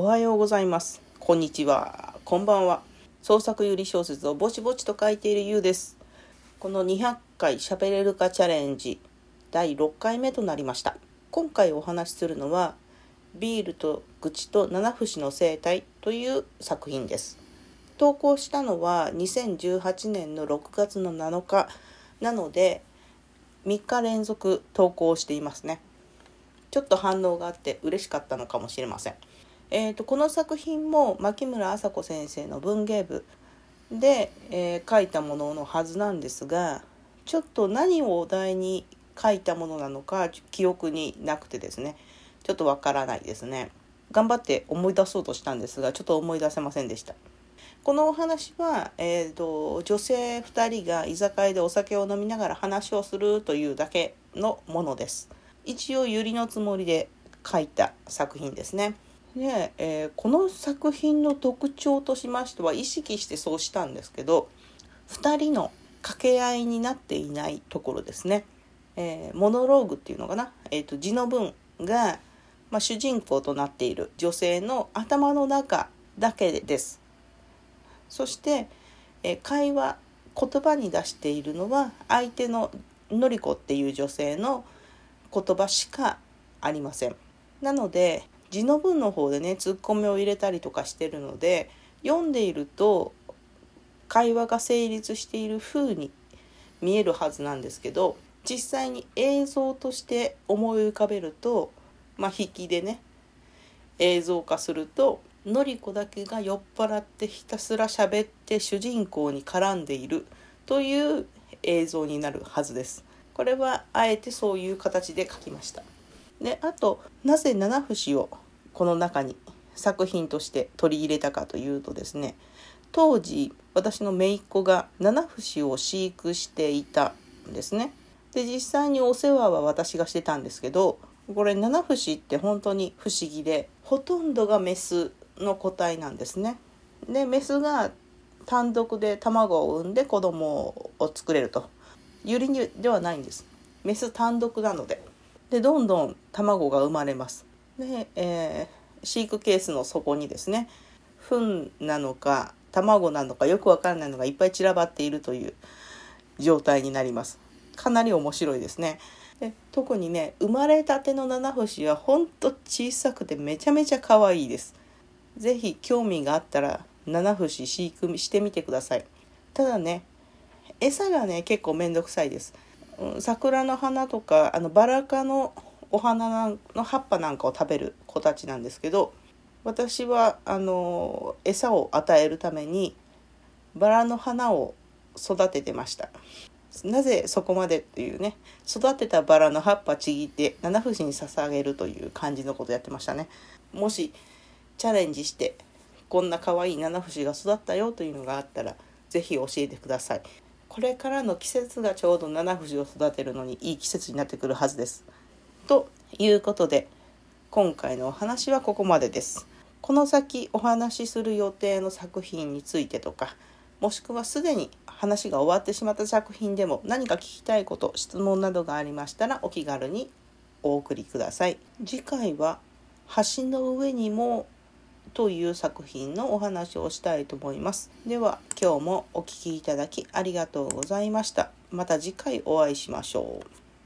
おはようございます。こんにちは。こんばんは。創作ゆり小説をぼちぼちと書いているゆうです。この200回喋れるかチャレンジ第6回目となりました。今回お話しするのはビールと愚痴と七節の生態という作品です。投稿したのは2018年の6月の7日なので3日連続投稿していますね。ちょっと反応があって嬉しかったのかもしれません。えーと、この作品も牧村麻子先生の文芸部で、えー、書いたもののはずなんですがちょっと何をお題に書いたものなのか記憶になくてですね。ちょっとわからないですね。頑張って思い出そうとしたんですがちょっと思い出せませんでした。このお話は、えーと女性2人が居酒屋でお酒を飲みながら話をするというだけのものです。一応百合のつもりで書いた作品ですね。で、えー、この作品の特徴としましては意識してそうしたんですけど2人の掛け合いになっていないところですね。えー、モノローグっていうのかな、えーと、字の文が、まあ、主人公となっている女性の頭の中だけです。そして、えー、会話言葉に出しているのは相手ののりこっていう女性の言葉しかありません。なので字の文の方でねツッコミを入れたりとかしてるので読んでいると会話が成立している風に見えるはずなんですけど実際に映像として思い浮かべるとまあ引きでね映像化するとのりこだけが酔っ払ってひたすら喋って主人公に絡んでいるという映像になるはずです。これはあえてそういう形で書きました。であとなぜ七節をこの中に作品として取り入れたかというとですね当時私の姪っ子が七節を飼育していたんですね。で実際にお世話は私がしてたんですけどこれ七節って本当に不思議でほとんどがメスの個体なんですね。でメスが単独で卵を産んで子供を作れるとユリではないんですメス単独なのででどんどん卵が生まれます。で、えー、飼育ケースの底にですね糞なのか卵なのかよくわからないのがいっぱい散らばっているという状態になります。かなり面白いですね。で特にね生まれたての七星はほんと小さくてめちゃめちゃ可愛いです。是非興味があったら七星飼育してみてください。ただね餌がね結構めんどくさいです、桜の花とかあのバラ科のお花の葉っぱなんかを食べる子たちなんですけど私はあの餌を与えるためにバラの花を育ててました。なぜそこまでっていうね育てたバラの葉っぱちぎって七節に捧げるという感じのことやってましたね。もしチャレンジしてこんな可愛い七節が育ったよというのがあったら是非教えてください。これからの季節がちょうど七藤を育てるのにいい季節になってくるはずです。ということで今回のお話はここまでです。この先お話しする予定の作品についてとかもしくはすでに話が終わってしまった作品でも何か聞きたいこと質問などがありましたらお気軽にお送りください。次回は橋の上にもという作品のお話をしたいと思います。では今日もお聴きいただきありがとうございました。また次回お会いしましょう。